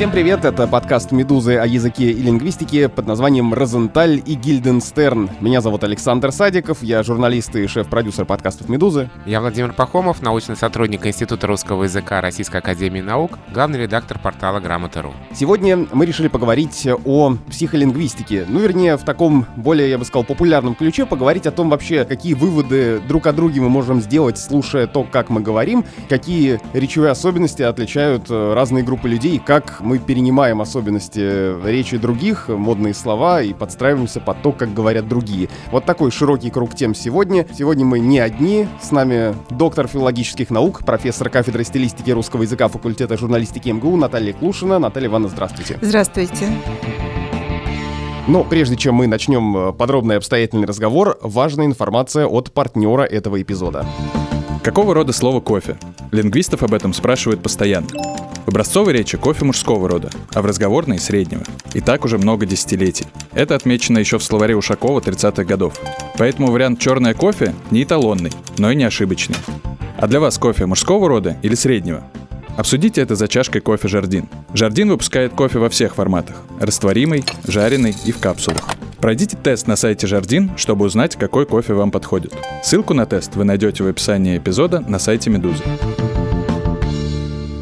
Всем привет, это подкаст «Медузы» о языке и лингвистике под названием «Розенталь и Гильденстерн». Меня зовут Александр Садиков, я журналист и шеф-продюсер подкастов «Медузы». Я Владимир Пахомов, научный сотрудник Института русского языка Российской Академии Наук, главный редактор портала «Грамота.ру». Сегодня мы решили поговорить о психолингвистике, ну, вернее, в таком более, я бы сказал, популярном ключе, поговорить о том вообще, какие выводы друг о друге мы можем сделать, слушая то, как мы говорим, какие речевые особенности отличают э, разные группы людей, как мы перенимаем особенности речи других, модные слова и подстраиваемся под то, как говорят другие. Вот такой широкий круг тем сегодня. Сегодня мы не одни. С нами доктор филологических наук, профессор кафедры стилистики русского языка факультета журналистики МГУ Наталья Клушина. Наталья Ивановна, здравствуйте. Здравствуйте. Но прежде чем мы начнем э, подробный обстоятельный разговор, важная информация от партнера этого эпизода. Какого рода слово кофе? Лингвистов об этом спрашивают постоянно. В образцовой речи кофе мужского рода, а в разговорной – среднего. И так уже много десятилетий. Это отмечено еще в словаре Ушакова 30-х годов. Поэтому вариант «черное кофе» не эталонный, но и не ошибочный. А для вас кофе мужского рода или среднего? Обсудите это за чашкой кофе «Жардин». «Жардин» выпускает кофе во всех форматах – растворимый, жареный и в капсулах. Пройдите тест на сайте «Жардин», чтобы узнать, какой кофе вам подходит. Ссылку на тест вы найдете в описании эпизода на сайте «Медузы».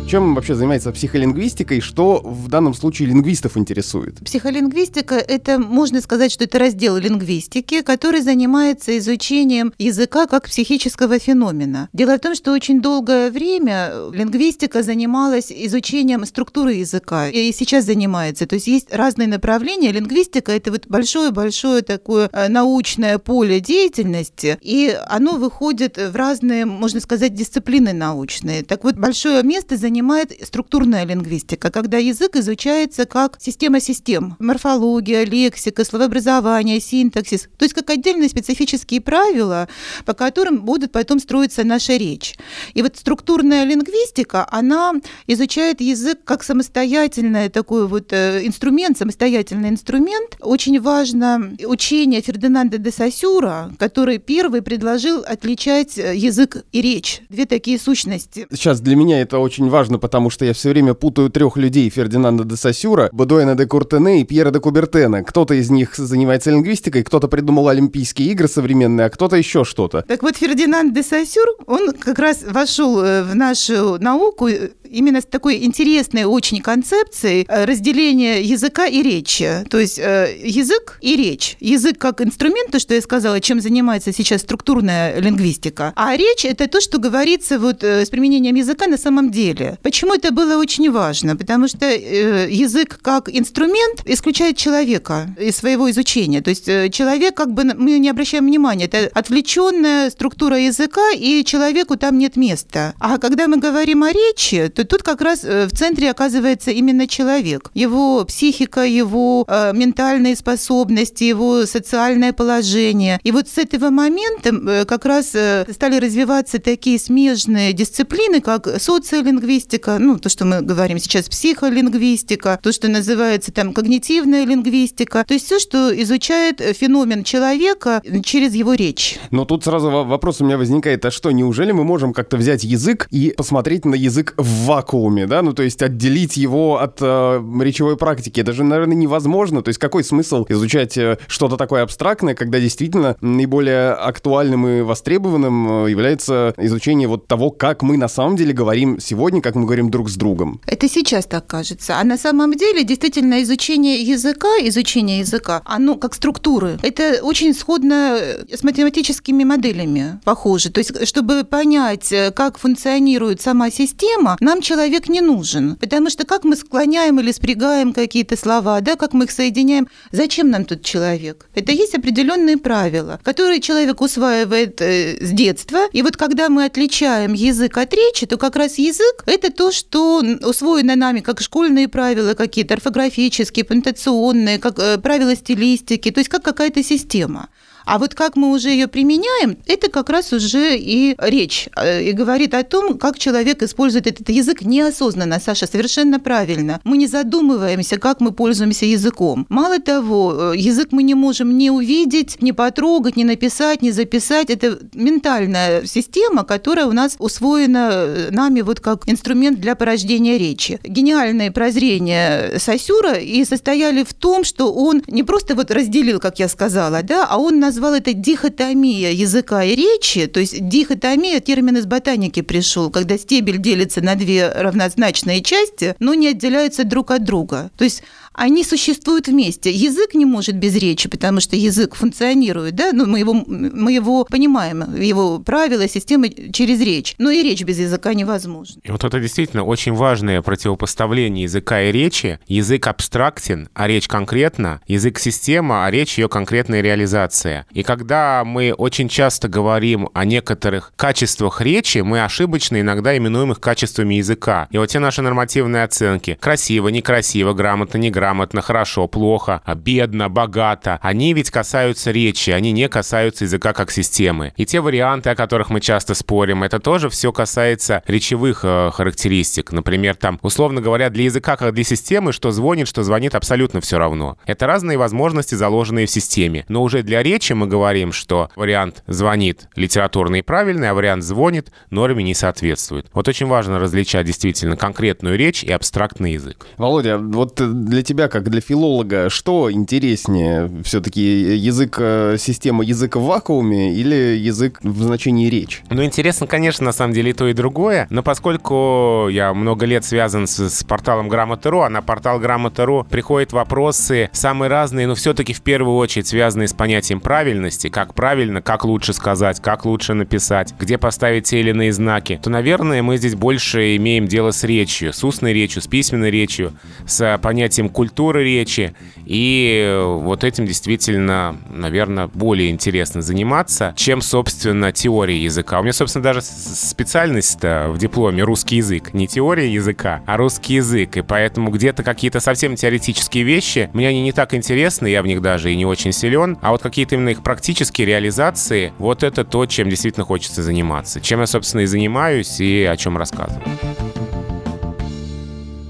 Чем вообще занимается психолингвистика и что в данном случае лингвистов интересует? Психолингвистика – это, можно сказать, что это раздел лингвистики, который занимается изучением языка как психического феномена. Дело в том, что очень долгое время лингвистика занималась изучением структуры языка, и сейчас занимается. То есть есть разные направления. Лингвистика – это вот большое-большое такое э, научное поле деятельности, и оно выходит в разные, можно сказать, дисциплины научные. Так вот, большое место занимает занимает структурная лингвистика, когда язык изучается как система систем. Морфология, лексика, словообразование, синтаксис. То есть как отдельные специфические правила, по которым будет потом строиться наша речь. И вот структурная лингвистика, она изучает язык как самостоятельный такой вот э, инструмент, самостоятельный инструмент. Очень важно учение Фердинанда де Сосюра, который первый предложил отличать э, язык и речь. Две такие сущности. Сейчас для меня это очень важно важно, потому что я все время путаю трех людей Фердинанда де Сосюра, Бадуэна де Куртене и Пьера де Кубертена. Кто-то из них занимается лингвистикой, кто-то придумал Олимпийские игры современные, а кто-то еще что-то. Так вот, Фердинанд де Сосюр, он как раз вошел э, в нашу науку именно с такой интересной очень концепцией э, разделения языка и речи. То есть э, язык и речь. Язык как инструмент, то, что я сказала, чем занимается сейчас структурная лингвистика. А речь – это то, что говорится вот э, с применением языка на самом деле. Почему это было очень важно? Потому что язык как инструмент исключает человека из своего изучения. То есть человек как бы, мы не обращаем внимания, это отвлеченная структура языка, и человеку там нет места. А когда мы говорим о речи, то тут как раз э, в центре оказывается именно человек. Его психика, его э, ментальные способности, его социальное положение. И вот с этого момента э, как раз э, стали развиваться такие смежные дисциплины, как социолингвистика, ну, то, что мы говорим сейчас, психолингвистика, то, что называется там когнитивная лингвистика, то есть все, что изучает феномен человека через его речь. Но тут сразу вопрос у меня возникает, а что, неужели мы можем как-то взять язык и посмотреть на язык в вакууме, да, ну то есть отделить его от э, речевой практики, это же, наверное, невозможно. То есть какой смысл изучать э, что-то такое абстрактное, когда действительно наиболее актуальным и востребованным э, является изучение вот того, как мы на самом деле говорим сегодня, как мы говорим друг с другом. Это сейчас так кажется. А на самом деле действительно изучение языка, изучение языка, оно как структуры, это очень сходно э, с математическими моделями похоже. То есть чтобы понять, как функционирует сама система, нам нам человек не нужен, потому что как мы склоняем или спрягаем какие-то слова, да, как мы их соединяем, зачем нам тут человек? Это есть определенные правила, которые человек усваивает э, с детства, и вот когда мы отличаем язык от речи, то как раз язык – это то, что усвоено нами, как школьные правила какие-то, орфографические, пунктуационные, как э, правила стилистики, то есть как какая-то система. А вот как мы уже ее применяем, это как раз уже и речь. Э, и говорит о том, как человек использует этот язык неосознанно. Саша, совершенно правильно. Мы не задумываемся, как мы пользуемся языком. Мало того, э, язык мы не можем не увидеть, не потрогать, не написать, не записать. Это ментальная система, которая у нас усвоена э, нами вот как инструмент для порождения речи. Гениальные прозрения Сосюра и состояли в том, что он не просто вот разделил, как я сказала, да, а он назвал это дихотомия языка и речи, то есть дихотомия, термин из ботаники пришел, когда стебель делится на две равнозначные части, но не отделяются друг от друга. То есть они существуют вместе. Язык не может без речи, потому что язык функционирует, да, ну, мы его, мы его понимаем, его правила, системы через речь. Но и речь без языка невозможна. И вот это действительно очень важное противопоставление языка и речи. Язык абстрактен, а речь конкретна. Язык система, а речь ее конкретная реализация. И когда мы очень часто говорим о некоторых качествах речи, мы ошибочно иногда именуем их качествами языка. И вот те наши нормативные оценки красиво, некрасиво, грамотно, неграмотно, грамотно, хорошо, плохо, бедно, богато, они ведь касаются речи, они не касаются языка как системы. И те варианты, о которых мы часто спорим, это тоже все касается речевых э, характеристик. Например, там, условно говоря, для языка как для системы, что звонит, что звонит, абсолютно все равно. Это разные возможности, заложенные в системе. Но уже для речи мы говорим, что вариант звонит литературный и правильный, а вариант звонит норме не соответствует. Вот очень важно различать действительно конкретную речь и абстрактный язык. Володя, вот для тебя как для филолога, что интереснее? Все-таки язык, э, система язык в вакууме или язык в значении речь? Ну, интересно, конечно, на самом деле и то, и другое. Но поскольку я много лет связан с, с порталом Грамота.ру, а на портал Грамота.ру приходят вопросы самые разные, но все-таки в первую очередь связанные с понятием правильности, как правильно, как лучше сказать, как лучше написать, где поставить те или иные знаки, то, наверное, мы здесь больше имеем дело с речью, с устной речью, с письменной речью, с понятием культуры речи. И вот этим действительно, наверное, более интересно заниматься, чем, собственно, теория языка. У меня, собственно, даже специальность-то в дипломе русский язык. Не теория языка, а русский язык. И поэтому где-то какие-то совсем теоретические вещи, мне они не так интересны, я в них даже и не очень силен. А вот какие-то именно их практические реализации, вот это то, чем действительно хочется заниматься. Чем я, собственно, и занимаюсь, и о чем рассказываю.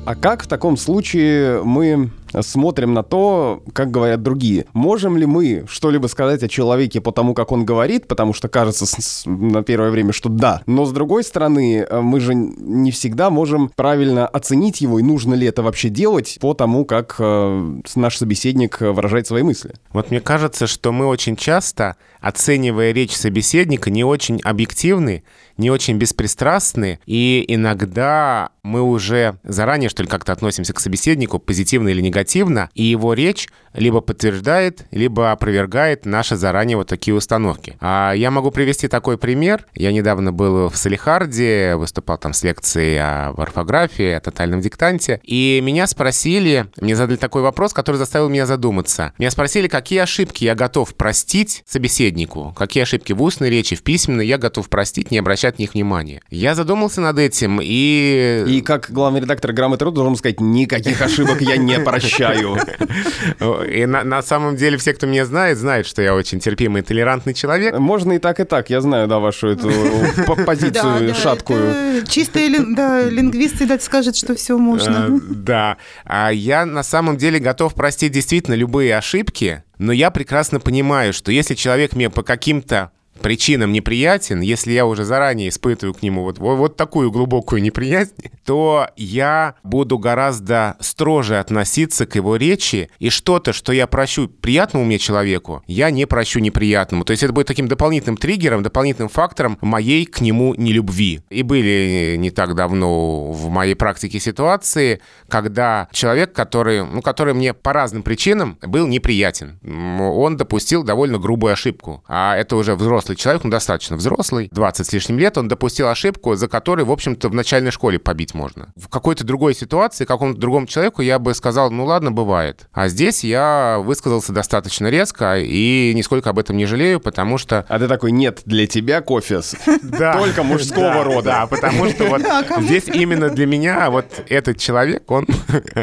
А как в таком случае мы смотрим на то, как говорят другие. Можем ли мы что-либо сказать о человеке по тому, как он говорит, потому что кажется на первое время, что да. Но с другой стороны, э, мы же не всегда можем правильно оценить его, и нужно ли это вообще делать по тому, как э, наш собеседник выражает свои мысли. Вот мне кажется, что мы очень часто, оценивая речь собеседника, не очень объективны, не очень беспристрастны, и иногда мы уже заранее, что ли, как-то относимся к собеседнику, позитивно или негативно, и его речь либо подтверждает, либо опровергает наши заранее вот такие установки. А я могу привести такой пример. Я недавно был в Салихарде, выступал там с лекцией о орфографии, о тотальном диктанте, и меня спросили, мне задали такой вопрос, который заставил меня задуматься. Меня спросили, какие ошибки я готов простить собеседнику, какие ошибки в устной речи, в письменной я готов простить, не обращать на них внимания. Я задумался над этим и... И как главный редактор «Грамоты.ру» должен сказать, никаких ошибок я не прощаю. И на, на самом деле все, кто меня знает, знают, что я очень терпимый и толерантный человек. Можно и так, и так. Я знаю, да, вашу эту позицию шаткую. Чистые лингвисты скажут, что все можно. Э, да. А я на самом деле готов простить действительно любые ошибки, но я прекрасно понимаю, что если человек мне по каким-то причинам неприятен, если я уже заранее испытываю к нему вот, вот, вот такую глубокую неприязнь, то я буду гораздо строже относиться к его речи, и что-то, что я прощу приятному мне человеку, я не прощу неприятному. То есть это будет таким дополнительным триггером, дополнительным фактором моей к нему нелюбви. И были не так давно в моей практике ситуации, когда человек, который, ну, который мне по разным причинам был неприятен, он допустил довольно грубую ошибку. А это уже взрослый взрослый человек, ну, достаточно взрослый, 20 с лишним лет, он допустил ошибку, за которой, в общем-то, в начальной школе побить можно. В какой-то другой ситуации, какому-то другому человеку я бы сказал, ну, ладно, бывает. А здесь я высказался достаточно резко и нисколько об этом не жалею, потому что... А ты такой, нет, для тебя кофе только мужского рода. Да, потому что вот здесь именно для меня вот этот человек, он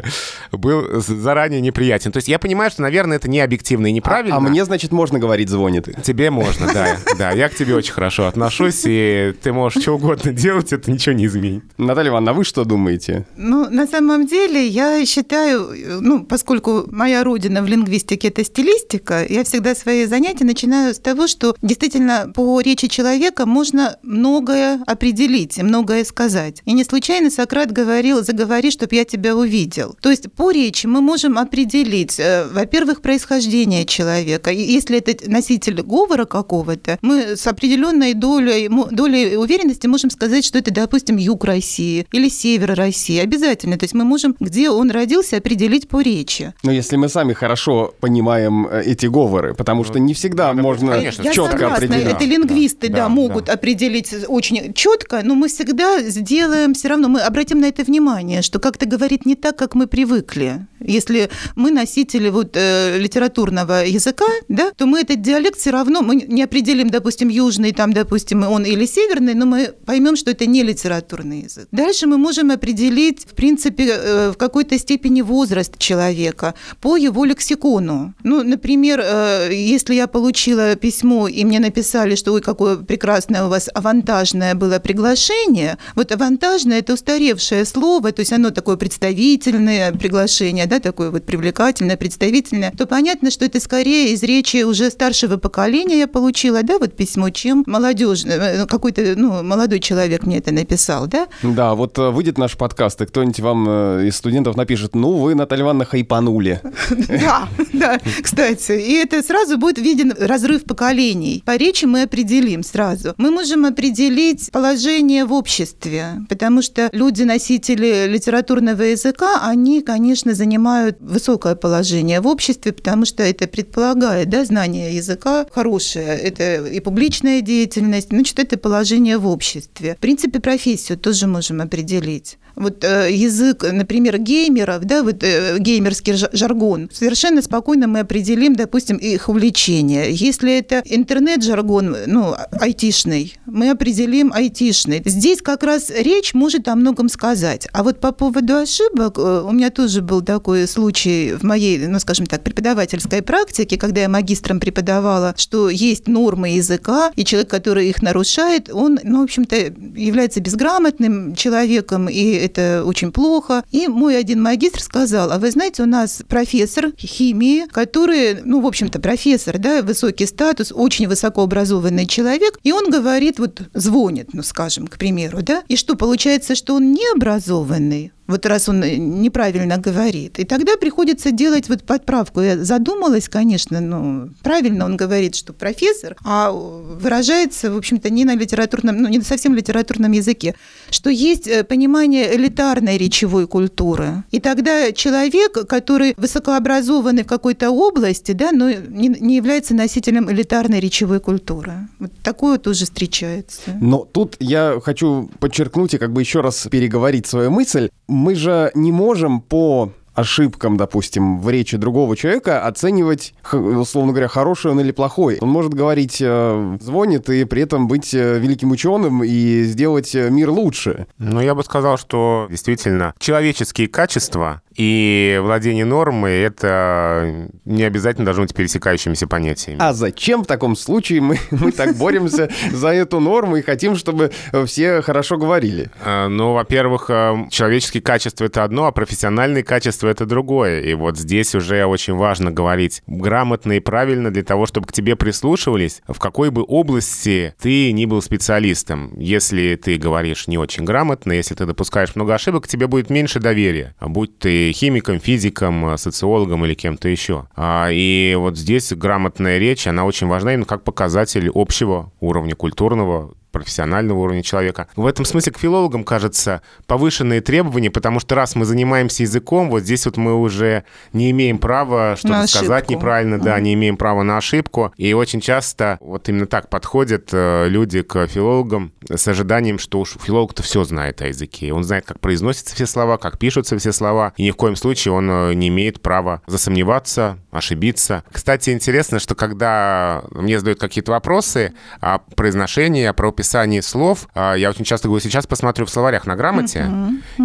был заранее неприятен. То есть я понимаю, что, наверное, это не объективно и неправильно. А, а мне, значит, можно говорить звонит? Тебе можно, да. Да, я к тебе очень хорошо отношусь, и ты можешь что угодно делать, это ничего не изменит. Наталья Ивановна, а вы что думаете? Ну, на самом деле, я считаю, ну, поскольку моя родина в лингвистике – это стилистика, я всегда свои занятия начинаю с того, что действительно по речи человека можно многое определить, многое сказать. И не случайно Сократ говорил «заговори, чтобы я тебя увидел». То есть по речи мы можем определить, э, во-первых, происхождение человека. Если это носитель говора какого-то, мы с определенной долей, долей уверенности можем сказать, что это, допустим, юг России или север России. Обязательно. То есть мы можем, где он родился, определить по речи. Но если мы сами хорошо понимаем э, эти говоры, потому что не всегда ну, можно конечно, четко определить. Это лингвисты, да, да, да могут да. определить очень четко, но мы всегда сделаем все равно, мы обратим на это внимание, что как-то говорит не так, как мы привыкли. Если мы носители вот, э, литературного языка, да, то мы этот диалект все равно, мы не определим, допустим, южный, там, допустим, он или северный, но мы поймем, что это не литературный язык. Дальше мы можем определить, в принципе, э, в какой-то степени возраст человека по его лексикону. Ну, например, э, если я получила письмо, и мне написали, что ой, какое прекрасное у вас авантажное было приглашение, вот авантажное – это устаревшее слово, то есть оно такое представительное приглашение, да, такое вот привлекательное, представительное, то понятно, что это скорее из речи уже старшего поколения я получила, да, вот письмо, чем молодежное, э, какой-то, ну, молодой человек мне это написал, да? Да, вот э, выйдет наш подкаст, и кто-нибудь вам э, из студентов напишет, ну, вы, Наталья Ивановна, хайпанули. Да, да, кстати, и это сразу будет виден разрыв поколений. По речи мы определим сразу. Мы можем определить положение в обществе, потому что люди-носители литературного языка, они, конечно, занимают высокое положение в обществе, потому что это предполагает да, знание языка хорошее, это и публичная деятельность, значит, это положение в обществе. В принципе, профессию тоже можем определить вот э, язык, например, геймеров, да, вот э, геймерский жаргон, совершенно спокойно мы определим, допустим, их увлечение. Если это интернет-жаргон, ну, айтишный, мы определим айтишный. Здесь как раз речь может о многом сказать. А вот по поводу ошибок, э, у меня тоже был такой случай в моей, ну, скажем так, преподавательской практике, когда я магистром преподавала, что есть нормы языка, и человек, который их нарушает, он, ну, в общем-то, является безграмотным человеком, и это очень плохо. И мой один магистр сказал, а вы знаете, у нас профессор химии, который, ну, в общем-то, профессор, да, высокий статус, очень высокообразованный человек, и он говорит, вот звонит, ну, скажем, к примеру, да, и что, получается, что он необразованный, вот раз он неправильно говорит. И тогда приходится делать вот подправку. Я задумалась, конечно, ну, правильно он говорит, что профессор, а выражается, в общем-то, не на литературном, ну, не на совсем литературном языке, что есть э, понимание элитарной речевой культуры. И тогда человек, который высокообразованный в какой-то области, да, но не, не является носителем элитарной речевой культуры. Вот такое тоже встречается. Но тут я хочу подчеркнуть и как бы еще раз переговорить свою мысль мы же не можем по ошибкам, допустим, в речи другого человека оценивать, условно говоря, хороший он или плохой. Он может говорить, э, звонит и при этом быть э, великим ученым и сделать э, мир лучше. Ну, я бы сказал, что действительно человеческие качества и владение нормой — это не обязательно должно быть пересекающимися понятиями. А зачем в таком случае мы, мы так боремся за эту норму и хотим, чтобы все хорошо говорили? Ну, во-первых, человеческие качества — это одно, а профессиональные качества это другое. И вот здесь уже очень важно говорить грамотно и правильно для того, чтобы к тебе прислушивались, в какой бы области ты ни был специалистом. Если ты говоришь не очень грамотно, если ты допускаешь много ошибок, к тебе будет меньше доверия. Будь ты химиком, физиком, социологом или кем-то еще. А, и вот здесь грамотная речь, она очень важна именно как показатель общего уровня культурного профессионального уровня человека. В этом смысле к филологам, кажется, повышенные требования, потому что раз мы занимаемся языком, вот здесь вот мы уже не имеем права что-то сказать неправильно, да, не имеем права на ошибку. И очень часто вот именно так подходят э, люди к филологам с ожиданием, что уж филолог-то все знает о языке. Он знает, как произносятся все слова, как пишутся все слова, и ни в коем случае он э, не имеет права засомневаться, ошибиться. Кстати, интересно, что когда мне задают какие-то вопросы о произношении, о правописании слов, э, я очень часто говорю, сейчас посмотрю в словарях на грамоте,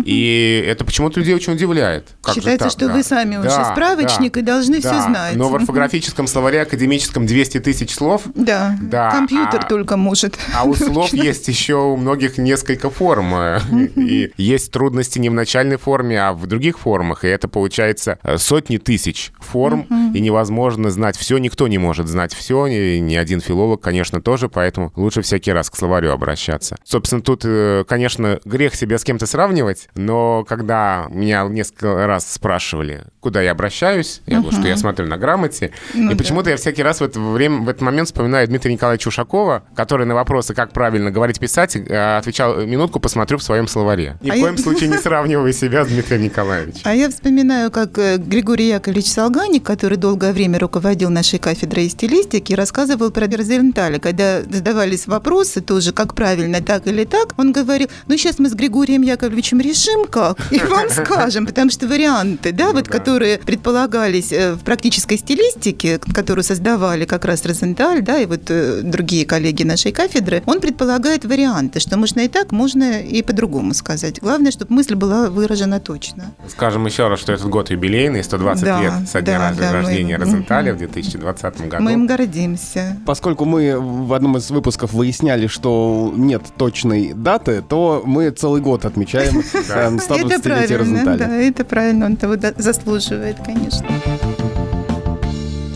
и это почему-то людей очень удивляет. Как Считается, что да? вы сами да, уже справочник да, и должны да. все знать. Но в орфографическом словаре академическом 200 тысяч слов. Да, да компьютер а, только может. А у слов есть еще у многих несколько форм. И есть трудности не в начальной форме, а в других формах. И это получается э, сотни тысяч форм, и невозможно знать все. Никто не может знать все, ни, ни один филолог, конечно, тоже, поэтому лучше всякий раз к словарю обращаться. Собственно, тут, э, конечно, грех себя с кем-то сравнивать, но когда меня несколько раз спрашивали, куда я обращаюсь, я говорю, что я смотрю на грамоте, ну, и почему-то да. я всякий раз в это время, в этот момент вспоминаю Дмитрия Николаевича Ушакова, который на вопросы, как правильно говорить, писать, э, отвечал, минутку посмотрю в своем словаре. Ни а в коем я... случае не сравнивай себя с Дмитрием Николаевичем. А я вспоминаю, как э, Григорий Яковлевич Солганик, который долгое время руководил нашей кафедрой стилистики, рассказывал про Берзенталь. Когда задавались вопросы тоже, как правильно, так или так, он говорил, ну сейчас мы с Григорием Яковлевичем решим как, и вам скажем, потому что варианты, да, вот которые предполагались э, в практической стилистике, которую создавали как раз Розенталь, да, и вот э, другие коллеги нашей кафедры, он предполагает варианты, что можно и так, можно и по-другому сказать. Главное, чтобы мысль была выражена точно. Скажем еще раз, что этот год юбилейный, 120 да, лет со дня да, рождения да, Розенталя в 2020 году. Мы им гордимся. Поскольку мы в одном из выпусков выясняли, что нет точной даты, то мы целый год отмечаем 120-летие Розенталя. Да, это правильно, он того заслуживает, конечно.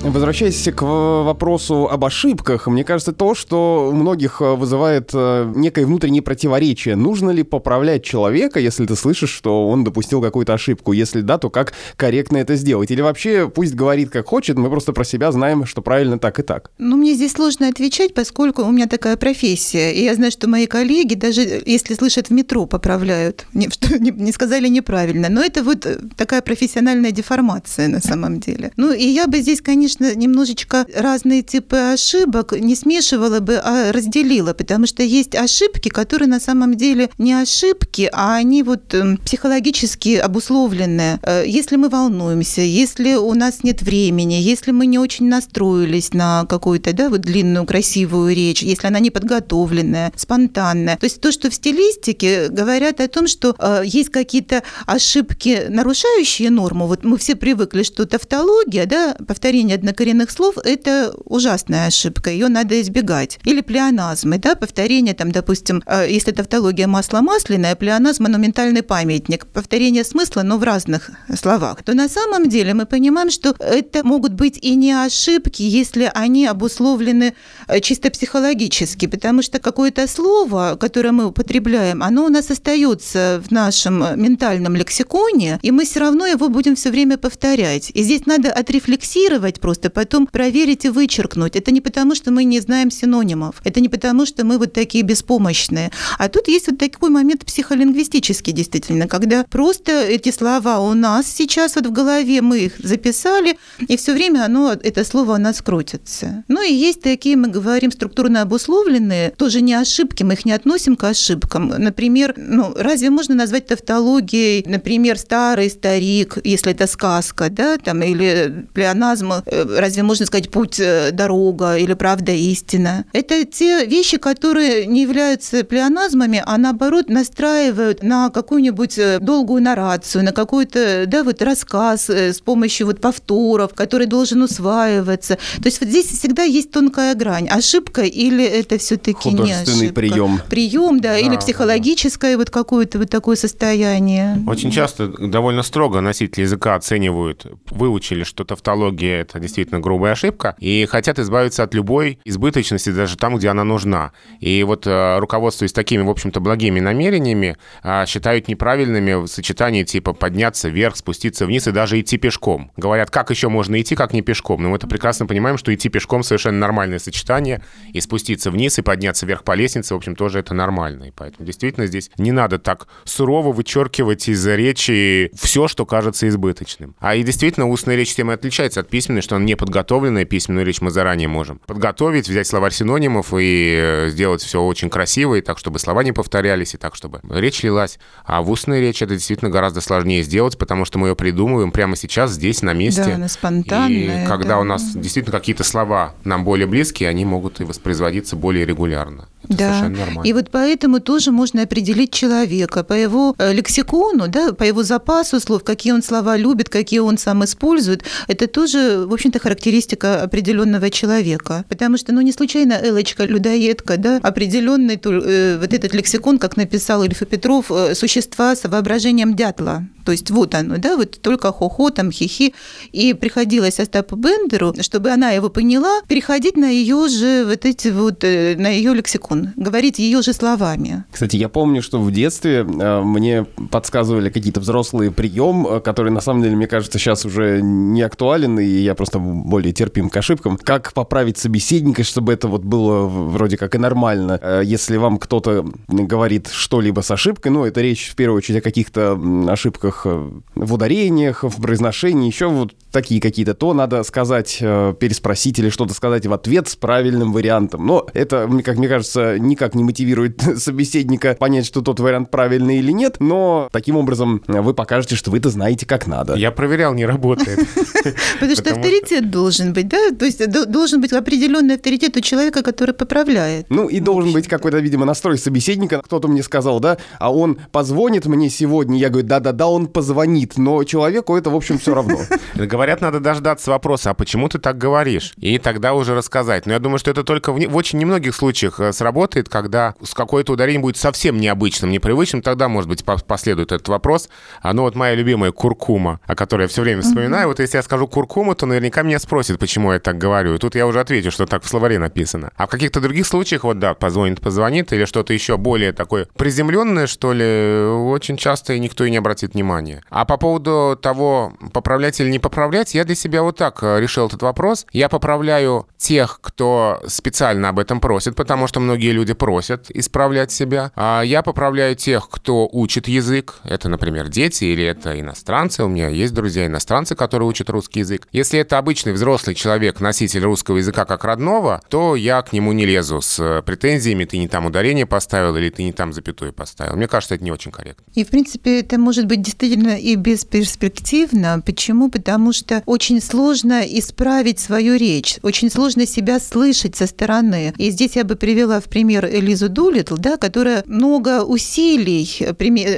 Возвращаясь к вопросу об ошибках, мне кажется, то, что у многих э, вызывает э, некое внутреннее противоречие. Нужно ли поправлять человека, если ты слышишь, что он допустил какую-то ошибку? Если да, то как корректно это сделать? Или вообще пусть говорит как хочет, мы просто про себя знаем, что правильно так и так? Ну, мне здесь сложно отвечать, поскольку у меня такая профессия. И я знаю, что мои коллеги, даже если слышат в метро, поправляют. Что не сказали неправильно. Но это вот такая профессиональная деформация на самом деле. Ну, и я бы здесь, конечно, конечно, немножечко разные типы ошибок не смешивала бы, а разделила, потому что есть ошибки, которые на самом деле не ошибки, а они вот эм, психологически обусловленные. Э, если мы волнуемся, если у нас нет времени, если мы не очень настроились на какую-то да, вот длинную красивую речь, если она не подготовленная, спонтанная. То есть то, что в стилистике говорят о том, что э, есть какие-то ошибки, нарушающие норму. Вот мы все привыкли, что тавтология, да, повторение однокоренных слов – это ужасная ошибка, ее надо избегать. Или плеоназмы, да, повторение, там, допустим, э, если тавтология масло масляное, плеоназм – монументальный памятник, повторение смысла, но в разных словах, то на самом деле мы понимаем, что это могут быть и не ошибки, если они обусловлены э, чисто психологически, потому что какое-то слово, которое мы употребляем, оно у нас остается в нашем ментальном лексиконе, и мы все равно его будем все время повторять. И здесь надо отрефлексировать просто просто потом проверить и вычеркнуть. Это не потому, что мы не знаем синонимов, это не потому, что мы вот такие беспомощные. А тут есть вот такой момент психолингвистический, действительно, когда просто эти слова у нас сейчас вот в голове, мы их записали, и все время оно, это слово у нас крутится. Ну и есть такие, мы говорим, структурно обусловленные, тоже не ошибки, мы их не относим к ошибкам. Например, ну, разве можно назвать тавтологией, например, старый старик, если это сказка, да, там, или плеоназм, э, разве можно сказать путь, э, дорога или правда истина? Это те вещи, которые не являются плеоназмами, а наоборот настраивают на какую-нибудь э, долгую нарацию, на какой-то да, вот рассказ э, с помощью вот повторов, который должен усваиваться. То есть вот здесь всегда есть тонкая грань. Ошибка или это все-таки не ошибка? прием. Прием, да, да или психологическое вот какое-то вот такое состояние. Очень часто довольно строго носители языка оценивают, выучили, что тавтология – это действительно грубая ошибка, и хотят избавиться от любой избыточности даже там, где она нужна. И вот э, руководствуясь такими, в общем-то, благими намерениями, э, считают неправильными сочетания типа подняться вверх, спуститься вниз и даже идти пешком. Говорят, как еще можно идти, как не пешком? Но мы это прекрасно понимаем, что идти пешком совершенно нормальное сочетание, и спуститься вниз, и подняться вверх по лестнице, в общем, тоже это нормально. И поэтому действительно здесь не надо так сурово вычеркивать из речи все, что кажется избыточным. А и действительно устная речь тем и отличается от письменной, что она не подготовленная, письменную речь мы заранее можем подготовить, взять словарь синонимов и э, сделать все очень красиво, и так, чтобы слова не повторялись, и так, чтобы речь лилась. А в устной речи это действительно гораздо сложнее сделать, потому что мы ее придумываем прямо сейчас, здесь, на месте. Да, она спонтанная. И когда да. у нас действительно какие-то слова нам более близкие, они могут и воспроизводиться более регулярно. Это да. совершенно нормально. И вот поэтому тоже можно определить человека по его э, лексикону, да, по его запасу слов, какие он слова любит, какие он сам использует. Это тоже, в общем-то, характеристика определенного человека. Потому что, ну, не случайно Элочка, людоедка, да, определенный э, вот этот лексикон, как написал Ильф Петров, э, существа с воображением дятла. То есть вот оно, да, вот только хо-хо, там хихи. И приходилось Остапу Бендеру, чтобы она его поняла, переходить на ее же вот эти вот, э, на ее лексикон, говорить ее же словами. Кстати, я помню, что в детстве э, мне подсказывали какие-то взрослые прием, э, который на самом деле, мне кажется, сейчас уже не актуален, и я просто более терпим к ошибкам. Как поправить собеседника, чтобы это вот было вроде как и нормально. Если вам кто-то говорит что-либо с ошибкой, ну, это речь в первую очередь о каких-то ошибках в ударениях, в произношении, еще вот такие какие-то, то надо сказать, э, переспросить или что-то сказать в ответ с правильным вариантом. Но это, мне- как мне кажется, никак не мотивирует собеседника понять, что тот вариант правильный или нет, но таким образом э, вы покажете, что вы-то знаете, как надо. Я проверял, не работает. Потому что авторитет должен быть, да? То есть д- должен быть определенный авторитет у человека, который поправляет. Ну и должен быть какой-то, видимо, настрой собеседника. Кто-то мне сказал, да, а он позвонит мне сегодня. Я говорю, да-да-да, он позвонит, но человеку это, в общем, все равно. Говорят, надо дождаться вопроса, а почему ты так говоришь? И тогда уже рассказать. Но я думаю, что это только в, не- в очень немногих случаях э, сработает, когда с какое-то ударение будет совсем необычным, непривычным, тогда, может быть, по- последует этот вопрос. А ну вот моя любимая куркума, о которой я все время вспоминаю. Вот если я скажу куркума, то наверняка меня спросят, почему я так говорю. И тут я уже отвечу, что так в словаре написано. А в каких-то других случаях, вот да, позвонит, позвонит, или что-то еще более такое приземленное, что ли, очень часто и никто и не обратит внимания. А по поводу того, поправлять или не поправлять, я для себя вот так э, решил этот вопрос. Я поправляю тех, кто специально об этом просит, потому что многие люди просят исправлять себя. А я поправляю тех, кто учит язык. Это, например, дети или это иностранцы. У меня есть друзья иностранцы, которые учат русский язык. Если это обычный взрослый человек, носитель русского языка как родного, то я к нему не лезу с э, претензиями, ты не там ударение поставил или ты не там запятую поставил. Мне кажется, это не очень корректно. И, в принципе, это может быть действительно и бесперспективно. Почему? Потому что очень сложно исправить свою речь, очень сложно себя слышать со стороны. И здесь я бы привела в пример Элизу Дулитл, да, которая много усилий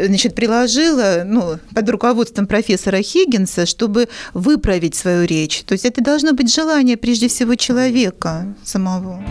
значит, приложила ну, под руководством профессора Хиггинса, чтобы выправить свою речь. То есть это должно быть желание прежде всего человека самого.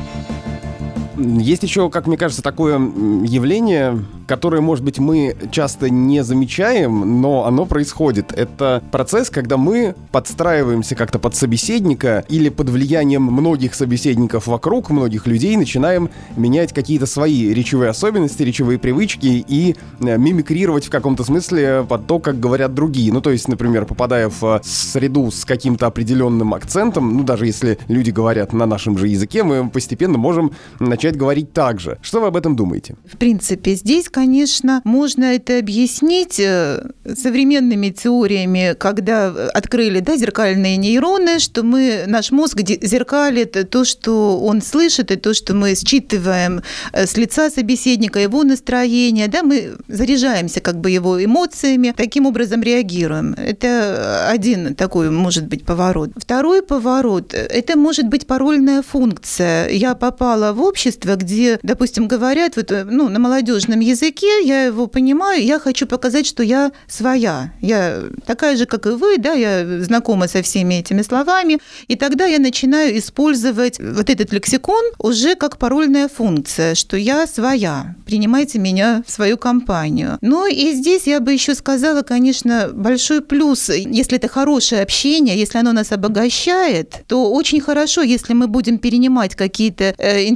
Есть еще, как мне кажется, такое явление, которое, может быть, мы часто не замечаем, но оно происходит. Это процесс, когда мы подстраиваемся как-то под собеседника или под влиянием многих собеседников вокруг, многих людей, начинаем менять какие-то свои речевые особенности, речевые привычки и э, мимикрировать в каком-то смысле под то, как говорят другие. Ну, то есть, например, попадая в э, среду с каким-то определенным акцентом, ну, даже если люди говорят на нашем же языке, мы постепенно можем начать говорить так же. Что вы об этом думаете? В принципе, здесь, конечно, можно это объяснить э, современными теориями, когда открыли да, зеркальные нейроны, что мы, наш мозг зеркалит то, что он слышит, и то, что мы считываем э, с лица собеседника, его настроение, да, мы заряжаемся как бы его эмоциями, таким образом реагируем. Это один такой, может быть, поворот. Второй поворот – это может быть парольная функция. Я попала в общество, где, допустим, говорят вот, э, ну, на молодежном языке, я его понимаю, я хочу показать, что я своя. Я такая же, как и вы, да, я знакома со всеми этими словами, и тогда я начинаю использовать вот этот лексикон уже как парольная функция, что я своя, принимайте меня в свою компанию. Ну и здесь я бы еще сказала, конечно, большой плюс, если это хорошее общение, если оно нас обогащает, то очень хорошо, если мы будем перенимать какие-то э,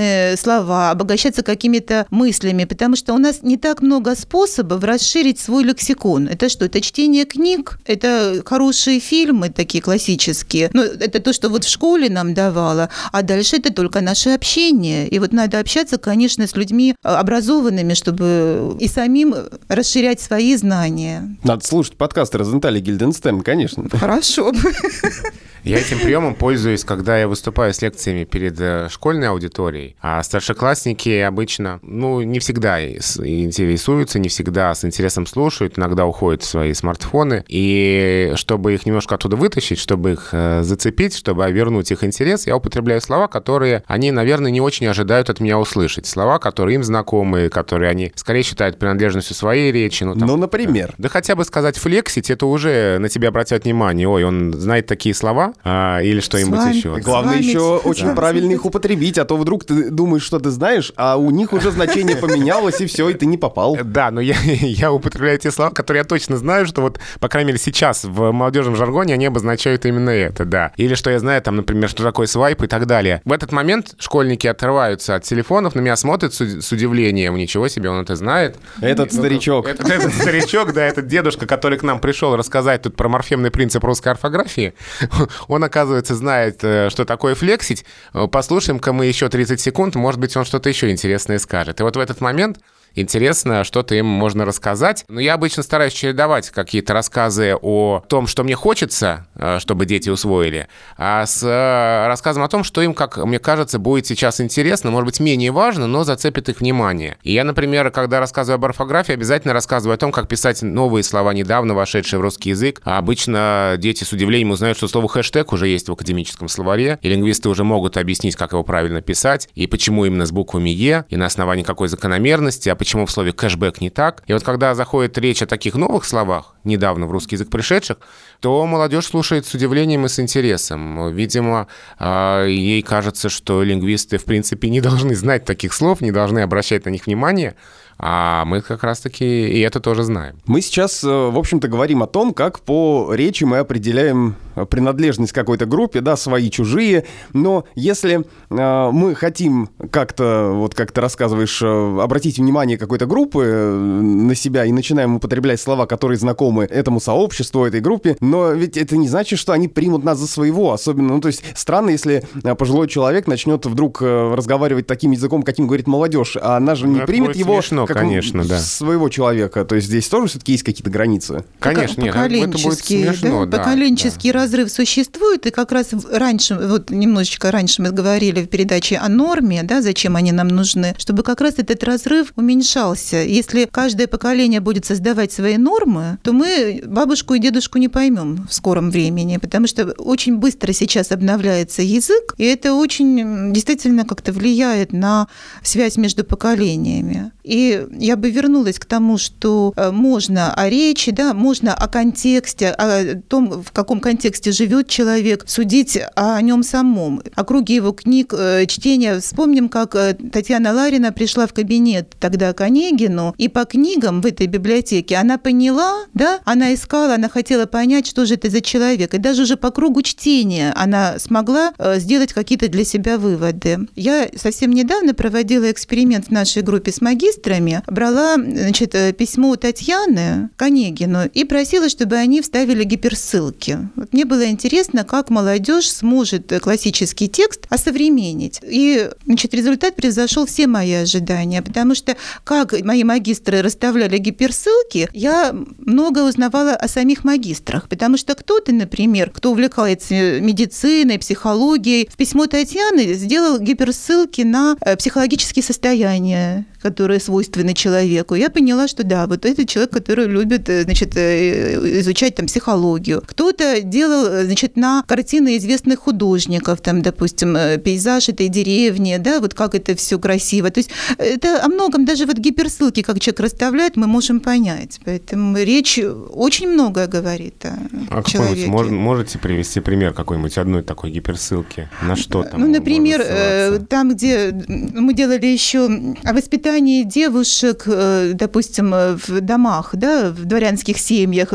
интересные слова, обогащаться какими-то мыслями, потому что у нас не так много способов расширить свой лексикон. Это что? Это чтение книг, это хорошие фильмы такие классические. Ну, это то, что вот в школе нам давало, а дальше это только наше общение. И вот надо общаться, конечно, с людьми образованными, чтобы и самим расширять свои знания. Надо слушать подкасты Розентали Гильденстерн, конечно. Хорошо. Я этим приемом пользуюсь, когда я выступаю с лекциями перед э, школьной аудиторией, а старшеклассники обычно, ну, не всегда интересуются, не всегда с интересом слушают, иногда уходят в свои смартфоны, и чтобы их немножко оттуда вытащить, чтобы их э, зацепить, чтобы вернуть их интерес, я употребляю слова, которые они, наверное, не очень ожидают от меня услышать. Слова, которые им знакомы, которые они скорее считают принадлежностью своей речи. Ну, там, ну например? Да хотя бы сказать флексить, это уже на тебя обратят внимание. Ой, он знает такие слова, а, или что-нибудь еще. Главное еще очень правильно их употребить, а то вдруг ты думаешь, что ты знаешь, а у них уже значение поменялось, и все, и ты не попал. Да, но я, я употребляю те слова, которые я точно знаю, что вот, по крайней мере, сейчас в молодежном жаргоне они обозначают именно это, да. Или что я знаю, там, например, что такое свайп и так далее. В этот момент школьники отрываются от телефонов, на меня смотрят с, с удивлением. Ничего себе, он это знает. Этот старичок. Этот, этот старичок, да, этот дедушка, который к нам пришел рассказать тут про морфемный принцип русской орфографии, он, оказывается, знает, э, что такое флексить. Э, послушаем-ка мы еще 30 секунд, может быть, он что-то еще интересное скажет. И вот в этот момент интересно, что-то им можно рассказать. Но я обычно стараюсь чередовать какие-то рассказы о том, что мне хочется, э, чтобы дети усвоили, а с э, рассказом о том, что им, как мне кажется, будет сейчас интересно, может быть, менее важно, но зацепит их внимание. И я, например, когда рассказываю об орфографии, обязательно рассказываю о том, как писать новые слова, недавно вошедшие в русский язык. А обычно дети с удивлением узнают, что слово «хэштег» уже есть в академическом словаре, и лингвисты уже могут объяснить, как его правильно писать, и почему именно с буквами «е», и на основании какой закономерности, а почему в слове кэшбэк не так. И вот когда заходит речь о таких новых словах, недавно в русский язык пришедших, то молодежь слушает с удивлением и с интересом. Видимо, а, ей кажется, что лингвисты, в принципе, не должны знать таких слов, не должны обращать на них внимание, а мы как раз-таки и это тоже знаем. Мы сейчас, э, в общем-то, говорим о том, как по речи мы определяем принадлежность к какой-то группе, да, свои, чужие. Но если э, мы хотим как-то, вот как ты рассказываешь, э, обратить внимание какой-то группы э, на себя и начинаем употреблять слова, которые знакомы этому сообществу, этой группе, но ведь это не значит, что они примут нас за своего. Особенно, ну, то есть странно, если э, пожилой человек начнет вдруг э, разговаривать таким языком, каким говорит молодежь, а она же не ну, примет его смешно, как конечно, да. своего человека. То есть здесь тоже все-таки есть какие-то границы. Конечно, нет, это будет смешно, да, поколенческий да. разрыв существует, и как раз раньше, вот немножечко раньше мы говорили в передаче о норме, да, зачем они нам нужны, чтобы как раз этот разрыв уменьшался. Если каждое поколение будет создавать свои нормы, то мы бабушку и дедушку не поймем в скором времени, потому что очень быстро сейчас обновляется язык, и это очень действительно как-то влияет на связь между поколениями. И я бы вернулась к тому, что э, можно о речи, да, можно о контексте, о том, в каком контексте живет человек, судить о нем самом, о круге его книг, э, чтения. Вспомним, как э, Татьяна Ларина пришла в кабинет тогда к Онегину, и по книгам в этой библиотеке она поняла, да, она искала, она хотела понять, что же это за человек. И даже уже по кругу чтения она смогла сделать какие-то для себя выводы. Я совсем недавно проводила эксперимент в нашей группе с магистрами, брала значит, э, письмо Татьяны Конегину и просила, чтобы они вставили гиперссылки. Вот мне было интересно, как молодежь сможет классический текст осовременить. И значит, результат превзошел все мои ожидания, потому что как мои магистры расставляли гиперссылки, я много узнавала о самих магистрах, потому что кто-то, например, кто увлекается медициной, психологией, в письмо Татьяны сделал гиперссылки на э, психологические состояния, которые свойственны свойственны человеку. Я поняла, что да, вот это человек, который любит, э, значит, э, изучать там психологию. Кто-то делал, э, значит, на картины известных художников, там, допустим, пейзаж этой деревни, да, вот как это все красиво. То есть это о многом, даже вот гиперссылки, как человек расставляет, мы можем понять. Поэтому речь очень многое говорит о а человеке. Мож, можете привести пример какой-нибудь одной такой гиперссылки? На что там? Ну, например, там, где мы делали еще о воспитании девушек, допустим, в домах, да, в дворянских семьях,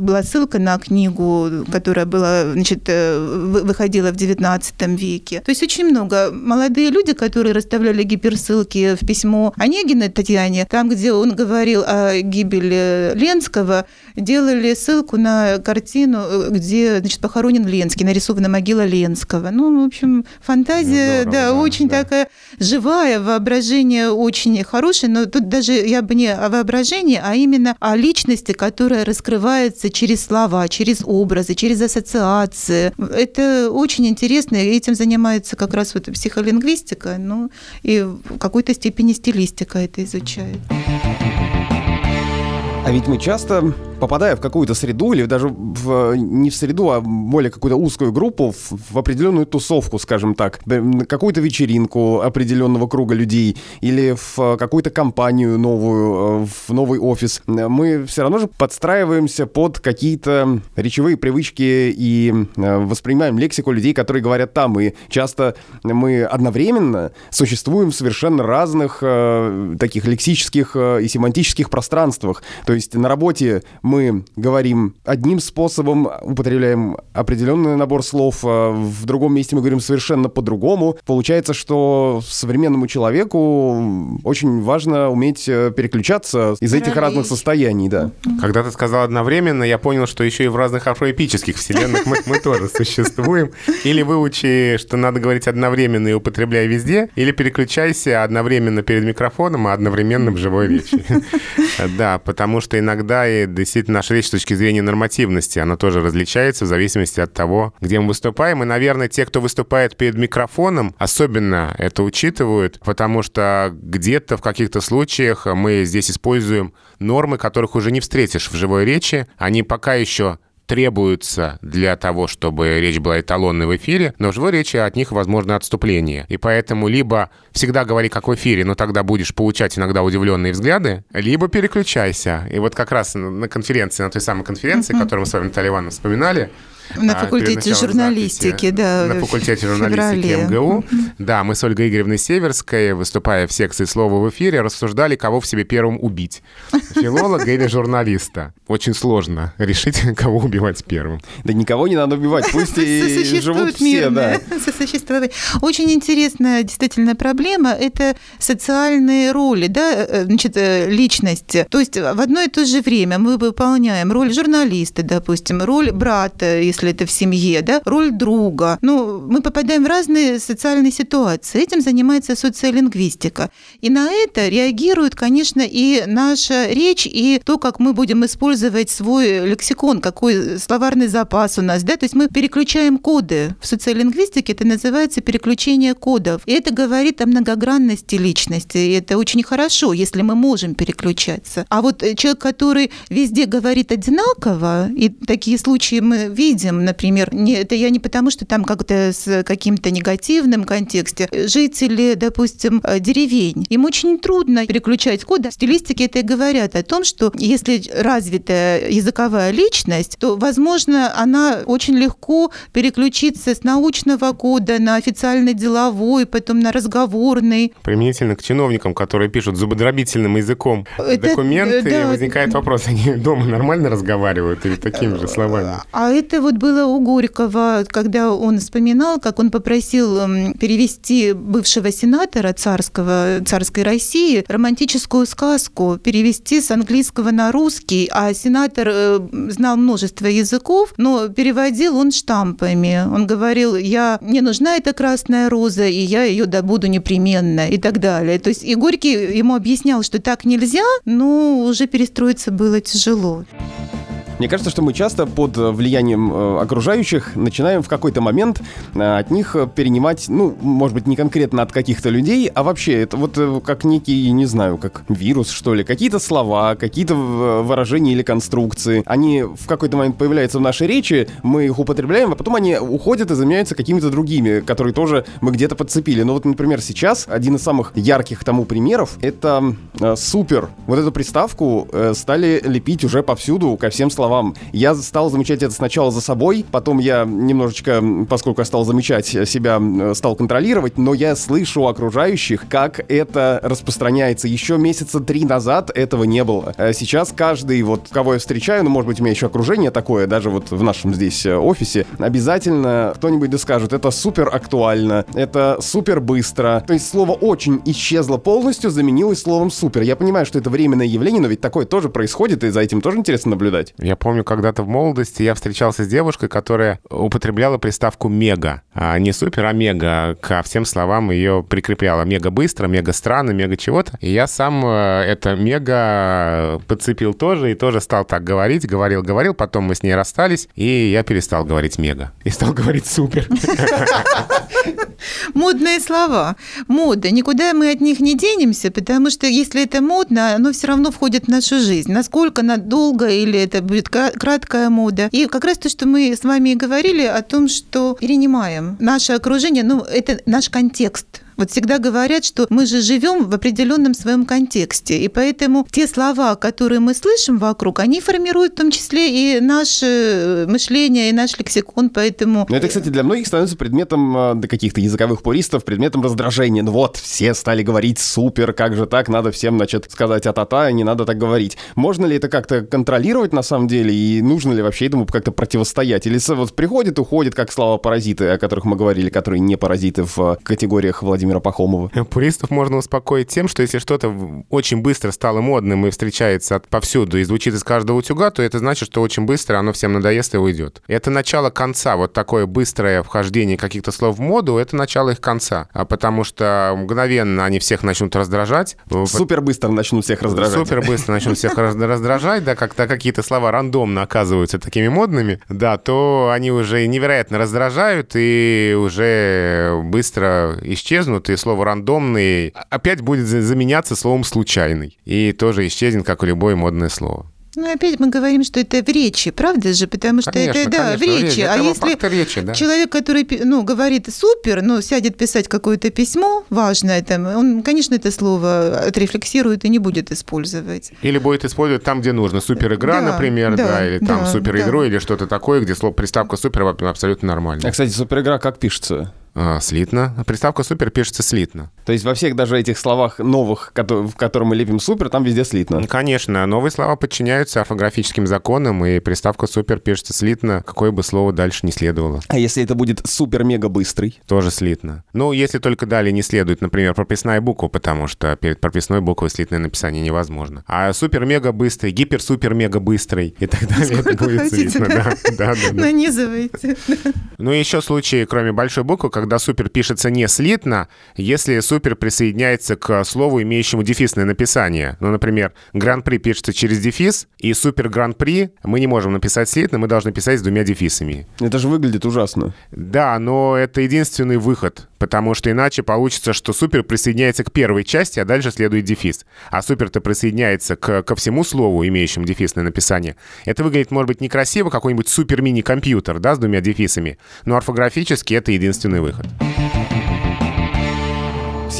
была ссылка на книгу, которая была, значит, выходила в XIX веке. То есть очень много. Молодые люди, которые расставляли гиперссылки в письмо Онегина Татьяне, там, где он говорил о гибели Ленского, делали ссылку на картину, где, значит, похоронен Ленский, нарисована могила Ленского. Ну, в общем, фантазия, ну, здорово, да, да, очень да. такая живая, воображение очень хорошее, но тут даже я бы не о воображении, а именно о личности, которая раскрывается через слова, через образы, через ассоциации. Это очень интересно, и этим занимается как раз вот психолингвистика, ну и в какой-то степени стилистика это изучает. А ведь мы часто попадая в какую-то среду или даже в, не в среду, а более какую-то узкую группу, в, в определенную тусовку, скажем так, какую-то вечеринку определенного круга людей или в какую-то компанию новую, э, в новый офис, мы все равно же подстраиваемся под какие-то речевые привычки и э, воспринимаем лексику людей, которые говорят там. И часто мы одновременно существуем в совершенно разных э, таких лексических и семантических пространствах. То есть на работе мы говорим одним способом, употребляем определенный набор слов, а в другом месте мы говорим совершенно по-другому. Получается, что современному человеку очень важно уметь э, переключаться из этих разных состояний, да. Когда ты сказал одновременно, я понял, что еще и в разных афроэпических вселенных мы, мы тоже существуем. Или выучи, что надо говорить одновременно и употребляй везде, или переключайся одновременно перед микрофоном, а одновременно в живой речи. Да, потому что иногда и действительно действительно наша речь с точки зрения нормативности, она тоже различается в зависимости от того, где мы выступаем. И, наверное, те, кто выступает перед микрофоном, особенно это учитывают, потому что где-то в каких-то случаях мы здесь используем нормы, которых уже не встретишь в живой речи. Они пока еще требуются для того, чтобы речь была эталонной в эфире, но в живой речи от них возможно отступление. И поэтому либо всегда говори как в эфире, но тогда будешь получать иногда удивленные взгляды, либо переключайся. И вот как раз на конференции, на той самой конференции, uh-huh. которую мы с вами, Наталья Ивановна, вспоминали, на а, факультете журналистики, записи, да. На факультете журналистики МГУ. Да, мы с Ольгой Игоревной Северской, выступая в секции «Слова в эфире», рассуждали, кого в себе первым убить. Филолога или журналиста. Очень сложно решить, кого убивать первым. Да никого не надо убивать, пусть и живут все, да. Очень интересная действительно проблема – это социальные роли, да, э, значит, э, личности. То есть в одно и то же время мы выполняем роль журналиста, допустим, роль брата, если если это в семье, да, роль друга. Ну, мы попадаем в разные социальные ситуации. Этим занимается социолингвистика. И на это реагирует, конечно, и наша речь, и то, как мы будем использовать свой лексикон, какой словарный запас у нас, да, то есть мы переключаем коды. В социолингвистике это называется переключение кодов. И это говорит о многогранности личности. И это очень хорошо, если мы можем переключаться. А вот человек, который везде говорит одинаково, и такие случаи мы видим, например, не, это я не потому, что там как-то с каким-то негативным контексте. Жители, допустим, э, деревень, им очень трудно переключать код. Стилистики это и говорят о том, что если развитая языковая личность, то, возможно, она очень легко переключится с научного кода на официальный деловой, потом на разговорный. Применительно к чиновникам, которые пишут зубодробительным языком это, документы, да, возникает вопрос, они дома нормально разговаривают или такими же словами? А это вот было у Горького, когда он вспоминал, как он попросил эм, перевести бывшего сенатора царского, царской России романтическую сказку, перевести с английского на русский, а сенатор э, знал множество языков, но переводил он штампами. Он говорил, я, мне нужна эта красная роза, и я ее добуду непременно, и так далее. То есть и Горький ему объяснял, что так нельзя, но уже перестроиться было тяжело. Мне кажется, что мы часто под влиянием э, окружающих начинаем в какой-то момент э, от них перенимать, ну, может быть, не конкретно от каких-то людей, а вообще это вот э, как некий, не знаю, как вирус, что ли, какие-то слова, какие-то выражения или конструкции. Они в какой-то момент появляются в нашей речи, мы их употребляем, а потом они уходят и заменяются какими-то другими, которые тоже мы где-то подцепили. Ну вот, например, сейчас один из самых ярких тому примеров — это э, супер. Вот эту приставку э, стали лепить уже повсюду ко всем словам. Я стал замечать это сначала за собой, потом я немножечко, поскольку я стал замечать себя, э, стал контролировать, но я слышу окружающих, как это распространяется. Еще месяца три назад этого не было. А сейчас каждый, вот кого я встречаю, ну, может быть, у меня еще окружение такое, даже вот в нашем здесь э, офисе, обязательно кто-нибудь да скажет, это супер актуально, это супер быстро. То есть слово «очень» исчезло полностью, заменилось словом «супер». Я понимаю, что это временное явление, но ведь такое тоже происходит, и за этим тоже интересно наблюдать. Я помню, когда-то в молодости я встречался с девушкой, которая употребляла приставку «мега». А не «супер», а «мега». Ко всем словам ее прикрепляла. «Мега быстро», «мега странно», «мега чего-то». И я сам э, это «мега» подцепил тоже и тоже стал так говорить, говорил, говорил. Потом мы с ней расстались, и я перестал говорить «мега». И стал говорить «супер». Модные слова. Мода. Никуда мы от них не денемся, потому что если это модно, оно все равно входит в нашу жизнь. Насколько надолго или это будет краткая мода. И как раз то, что мы с вами говорили о том, что перенимаем наше окружение, ну, это наш контекст вот всегда говорят, что мы же живем в определенном своем контексте, и поэтому те слова, которые мы слышим вокруг, они формируют в том числе и наше э, мышление, и наш лексикон, поэтому... Но это, кстати, для многих становится предметом, э, для каких-то языковых пуристов, предметом раздражения. Ну вот, все стали говорить супер, как же так, надо всем, значит, сказать а-та-та, не надо так говорить. Можно ли это как-то контролировать на самом деле, и нужно ли вообще этому как-то противостоять? Или вот приходит, уходит, как слова паразиты, о которых мы говорили, которые не паразиты в категориях Владимира Владимира Пахомова. Пуристов можно успокоить тем, что если что-то очень быстро стало модным и встречается повсюду и звучит из каждого утюга, то это значит, что очень быстро оно всем надоест и уйдет. Это начало конца. Вот такое быстрое вхождение каких-то слов в моду, это начало их конца. А потому что мгновенно они всех начнут раздражать. Супер быстро начнут всех раздражать. Супер быстро начнут всех раздражать, да, когда какие-то слова рандомно оказываются такими модными, да, то они уже невероятно раздражают и уже быстро исчезнут и слово «рандомный» опять будет заменяться словом «случайный». И тоже исчезнет, как и любое модное слово. Ну, опять мы говорим, что это в речи, правда же? Потому что конечно, это, да, конечно, в речи. А если речи, да. человек, который, ну, говорит супер, ну, сядет писать какое-то письмо важное, там, он, конечно, это слово отрефлексирует и не будет использовать. Или будет использовать там, где нужно. Супер игра, да, например, да, да или там да, супер игру, да. или что-то такое, где слово приставка супер абсолютно нормально. А, кстати, супер игра как пишется? А, слитно. Приставка супер пишется слитно. То есть во всех даже этих словах новых, в которых мы лепим супер, там везде слитно? Конечно. Новые слова подчиняются орфографическим законам, и приставка супер пишется слитно, какое бы слово дальше не следовало. А если это будет супер-мега быстрый? Тоже слитно. Ну, если только далее не следует, например, прописная буква, потому что перед прописной буквой слитное написание невозможно. А супер-мега быстрый, гипер-супер-мега быстрый и так далее. Сколько это будет хотите, слитно. Да? Да, да, да. Нанизывайте. Ну, еще случаи, кроме большой буквы, когда супер пишется не слитно, если супер присоединяется к слову, имеющему дефисное написание. Ну, например, гран-при пишется через дефис, и супер гран-при мы не можем написать слитно, мы должны писать с двумя дефисами. Это же выглядит ужасно. Да, но это единственный выход, потому что иначе получится, что супер присоединяется к первой части, а дальше следует дефис. А супер-то присоединяется к, ко всему слову, имеющему дефисное написание. Это выглядит, может быть, некрасиво, какой-нибудь супер-мини-компьютер, да, с двумя дефисами, но орфографически это единственный выход.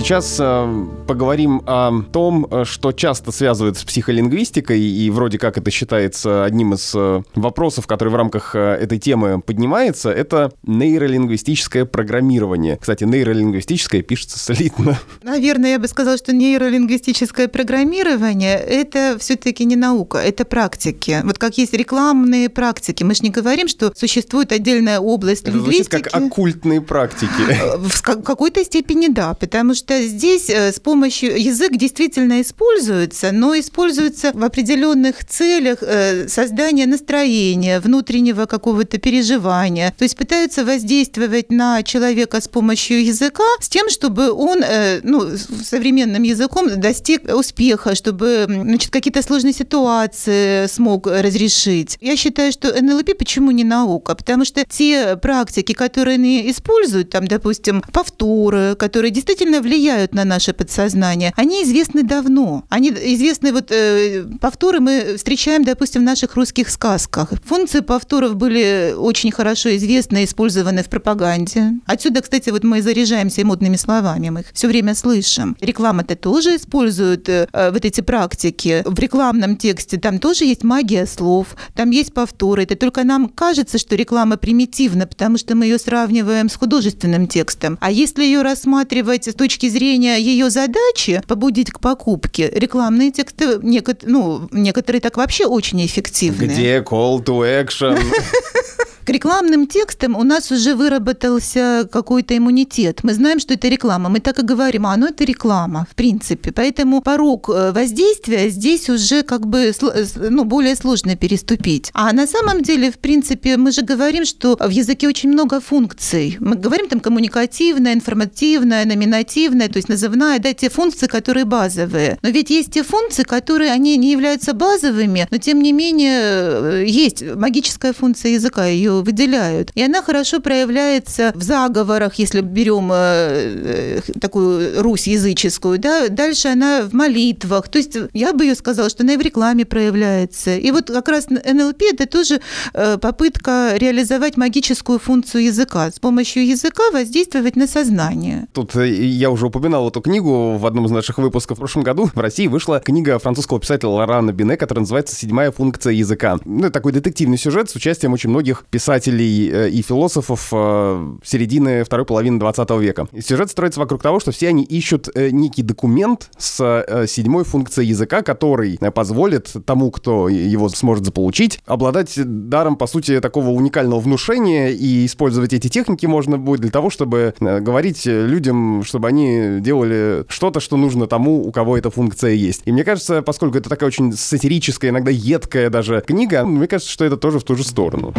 Сейчас э, поговорим о том, э, что часто связывают с психолингвистикой, и вроде как это считается одним из э, вопросов, который в рамках э, этой темы поднимается, это нейролингвистическое программирование. Кстати, нейролингвистическое пишется слитно. Наверное, я бы сказала, что нейролингвистическое программирование – это все-таки не наука, это практики. Вот как есть рекламные практики. Мы же не говорим, что существует отдельная область это лингвистики. Это как оккультные практики. В какой-то степени да, потому что что здесь э, с помощью язык действительно используется, но используется в определенных целях э, создания настроения, внутреннего какого-то переживания. То есть пытаются воздействовать на человека с помощью языка с тем, чтобы он э, ну, современным языком достиг успеха, чтобы значит, какие-то сложные ситуации смог разрешить. Я считаю, что НЛП почему не наука? Потому что те практики, которые они используют, там, допустим, повторы, которые действительно влияют на наше подсознание, они известны давно. Они известны, вот э, повторы мы встречаем, допустим, в наших русских сказках. Функции повторов были очень хорошо известны использованы в пропаганде. Отсюда, кстати, вот мы заряжаемся модными словами, мы их все время слышим. Реклама-то тоже использует э, вот эти практики. В рекламном тексте там тоже есть магия слов, там есть повторы. Это только нам кажется, что реклама примитивна, потому что мы ее сравниваем с художественным текстом. А если ее рассматривать с точки зрения ее задачи, побудить к покупке, рекламные тексты, ну, некоторые так вообще очень эффективны. Где call to action? К рекламным текстам у нас уже выработался какой-то иммунитет. Мы знаем, что это реклама. Мы так и говорим, а ну это реклама, в принципе. Поэтому порог э, воздействия здесь уже как бы ну, более сложно переступить. А на самом деле, в принципе, мы же говорим, что в языке очень много функций. Мы говорим там коммуникативная, информативная, номинативная, то есть назывная, да, те функции, которые базовые. Но ведь есть те функции, которые, они не являются базовыми, но тем не менее э, есть магическая функция языка, ее ее выделяют. И она хорошо проявляется в заговорах, если берем э, э, такую Русь языческую, да, дальше она в молитвах. То есть я бы ее сказала, что она и в рекламе проявляется. И вот как раз НЛП – это тоже э, попытка реализовать магическую функцию языка, с помощью языка воздействовать на сознание. Тут я уже упоминал эту книгу в одном из наших выпусков в прошлом году. В России вышла книга французского писателя Лорана Бине, которая называется «Седьмая функция языка». Ну, это такой детективный сюжет с участием очень многих писателей писателей э, и философов э, середины второй половины 20 века. Сюжет строится вокруг того, что все они ищут э, некий документ с седьмой функцией языка, который позволит тому, кто его сможет заполучить, обладать даром, по сути, такого уникального внушения, и использовать эти техники можно будет для того, чтобы говорить людям, чтобы они делали что-то, что нужно тому, у кого эта функция есть. И мне кажется, поскольку это такая очень сатирическая, иногда едкая даже книга, мне кажется, что это тоже в ту же сторону.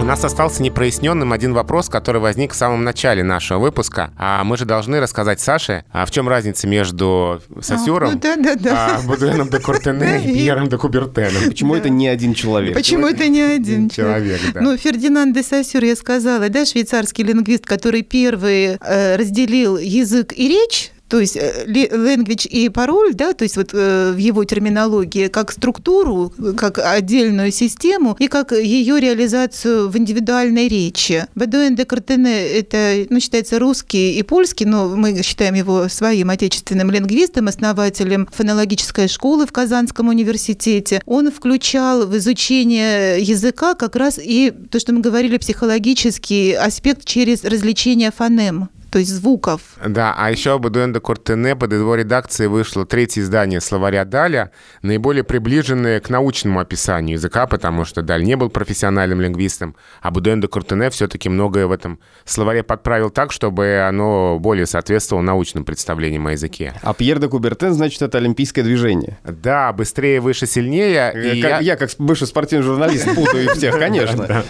У нас остался непроясненным один вопрос, который возник в самом начале нашего выпуска. А мы же должны рассказать Саше, а в чем разница между Сосюром, а, ну, да, да, да. а, Будуэном де Куртене и Пьером де Кубертеном. Почему это не один человек? Почему это не один человек? да. Ну, Фердинанд де Сосюр, я сказала, да, швейцарский лингвист, который первый э, разделил язык и речь, то есть э, language и пароль, да, то есть вот э, в его терминологии, как структуру, как отдельную систему и как ее реализацию в индивидуальной речи. Бедуэн де Картене – это, ну, считается русский и польский, но мы считаем его своим отечественным лингвистом, основателем фонологической школы в Казанском университете. Он включал в изучение языка как раз и то, что мы говорили, психологический аспект через развлечение фонем то есть звуков. Да, а еще об Эдуэн де Куртене под его редакцией вышло третье издание словаря Даля, наиболее приближенное к научному описанию языка, потому что Даль не был профессиональным лингвистом, а Эдуэн де Куртене все-таки многое в этом словаре подправил так, чтобы оно более соответствовало научным представлениям о языке. А Пьер де Кубертен, значит, это олимпийское движение? Да, быстрее, выше, сильнее. Как, я... я, как бывший спортивный журналист, путаю их всех, конечно.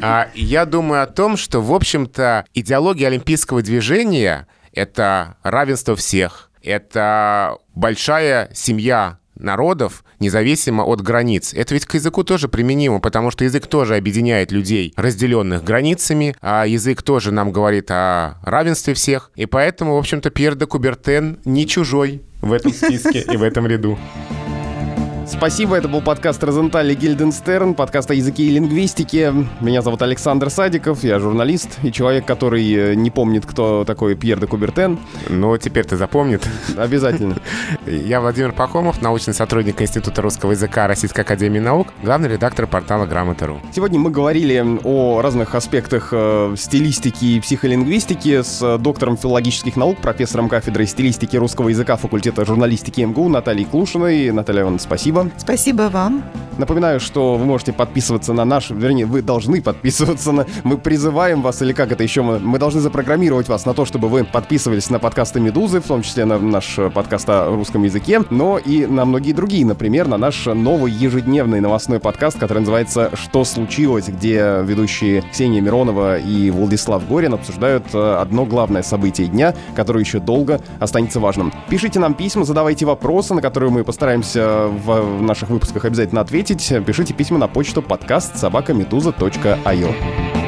А, я думаю о том, что, в общем-то, идеология олимпийского феминистского движения — это равенство всех, это большая семья народов, независимо от границ. Это ведь к языку тоже применимо, потому что язык тоже объединяет людей, разделенных границами, а язык тоже нам говорит о равенстве всех. И поэтому, в общем-то, Пьер де Кубертен не чужой в этом списке и в этом ряду. Спасибо, это был подкаст Розентали Гильденстерн, подкаст о языке и лингвистике. Меня зовут Александр Садиков, я журналист и человек, который э, не помнит, кто такой Пьер де Кубертен. Ну, теперь ты запомнит. Обязательно. Я Владимир Пахомов, научный сотрудник Института русского языка Российской Академии Наук, главный редактор портала Грамота.ру. Сегодня мы говорили о разных аспектах э, стилистики и психолингвистики с доктором филологических наук, профессором кафедры стилистики русского языка факультета журналистики МГУ Натальей Клушиной. Наталья Ивановна, спасибо спасибо. Спасибо вам. Напоминаю, что вы можете подписываться на наш, вернее, вы должны подписываться на... Мы призываем вас, или как это еще, мы, мы должны запрограммировать вас на то, чтобы вы подписывались на подкасты «Медузы», в том числе на наш подкаст о русском языке, но и на многие другие, например, на наш новый ежедневный новостной подкаст, который называется «Что случилось?», где ведущие Ксения Миронова и Владислав Горин обсуждают э, одно главное событие дня, которое еще долго останется важным. Пишите нам письма, задавайте вопросы, на которые мы постараемся в наших выпусках обязательно ответить, пишите письма на почту подкаст собакамедуза.io.